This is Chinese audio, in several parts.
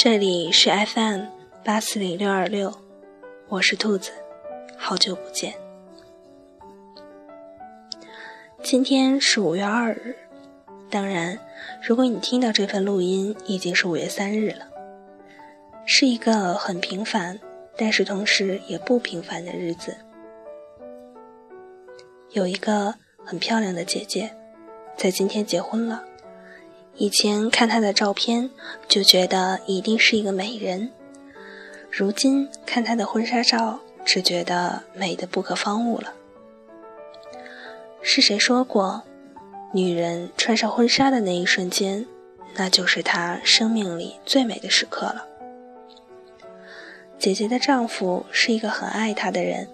这里是 FM 八四零六二六，我是兔子，好久不见。今天是五月二日，当然，如果你听到这份录音，已经是五月三日了，是一个很平凡，但是同时也不平凡的日子。有一个很漂亮的姐姐，在今天结婚了。以前看她的照片，就觉得一定是一个美人。如今看她的婚纱照，只觉得美的不可方物了。是谁说过，女人穿上婚纱的那一瞬间，那就是她生命里最美的时刻了？姐姐的丈夫是一个很爱她的人，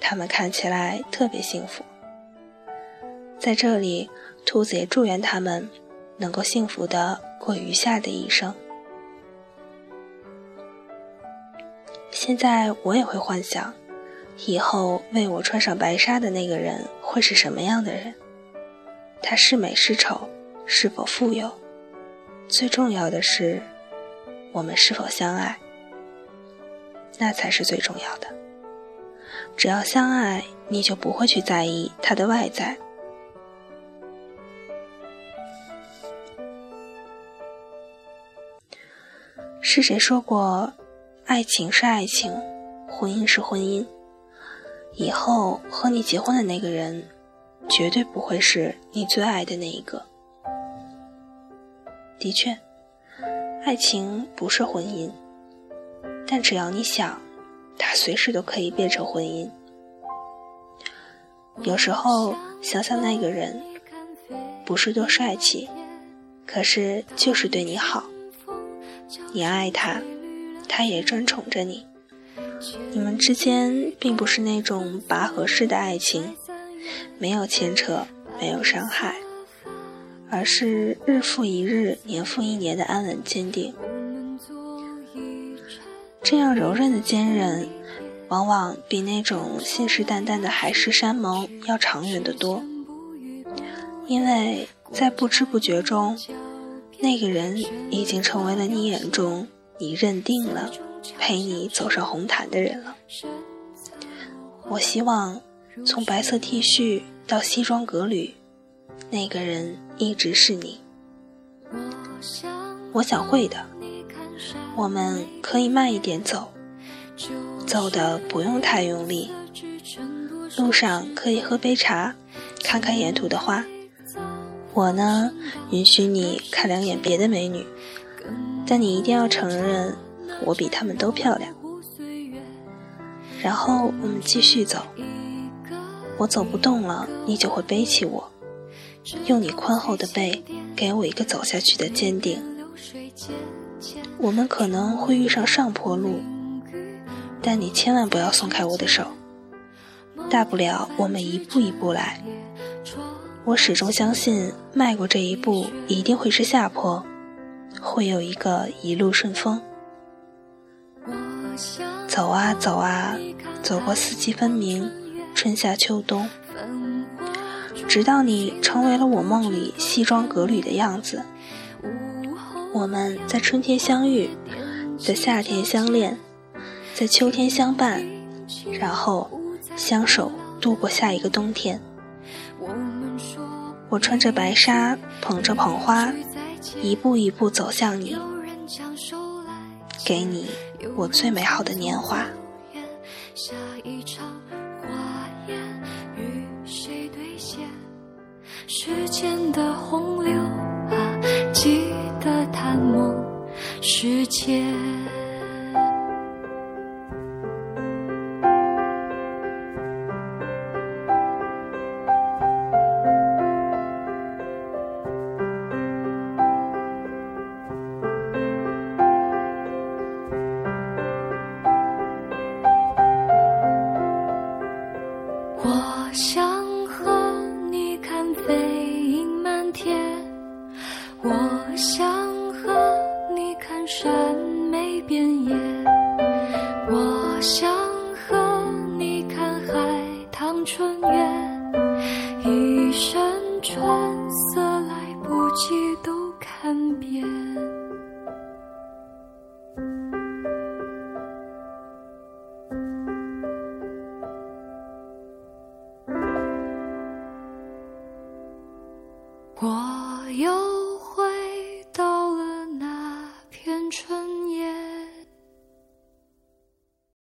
他们看起来特别幸福。在这里，兔子也祝愿他们。能够幸福的过余下的一生。现在我也会幻想，以后为我穿上白纱的那个人会是什么样的人？他是美是丑，是否富有？最重要的是，我们是否相爱？那才是最重要的。只要相爱，你就不会去在意他的外在。是谁说过，爱情是爱情，婚姻是婚姻？以后和你结婚的那个人，绝对不会是你最爱的那一个。的确，爱情不是婚姻，但只要你想，它随时都可以变成婚姻。有时候想想那个人，不是多帅气，可是就是对你好。你爱他，他也专宠着你。你们之间并不是那种拔河式的爱情，没有牵扯，没有伤害，而是日复一日、年复一年的安稳坚定。这样柔韧的坚韧，往往比那种信誓旦旦的海誓山盟要长远得多。因为在不知不觉中。那个人已经成为了你眼中你认定了陪你走上红毯的人了。我希望从白色 T 恤到西装革履，那个人一直是你。我想会的，我们可以慢一点走，走的不用太用力。路上可以喝杯茶，看看沿途的花。我呢，允许你看两眼别的美女，但你一定要承认我比她们都漂亮。然后我们继续走，我走不动了，你就会背起我，用你宽厚的背给我一个走下去的坚定。我们可能会遇上上坡路，但你千万不要松开我的手，大不了我们一步一步来。我始终相信，迈过这一步一定会是下坡，会有一个一路顺风。走啊走啊，走过四季分明，春夏秋冬，直到你成为了我梦里西装革履的样子。我们在春天相遇，在夏天相恋，在秋天相伴，然后相守度过下一个冬天。我穿着白纱，捧着捧花，一步一步走向你，给你我最美好的年华。时间的洪流啊，记得探梦世界。我想和你看海棠春月一身春色来不及都看遍我有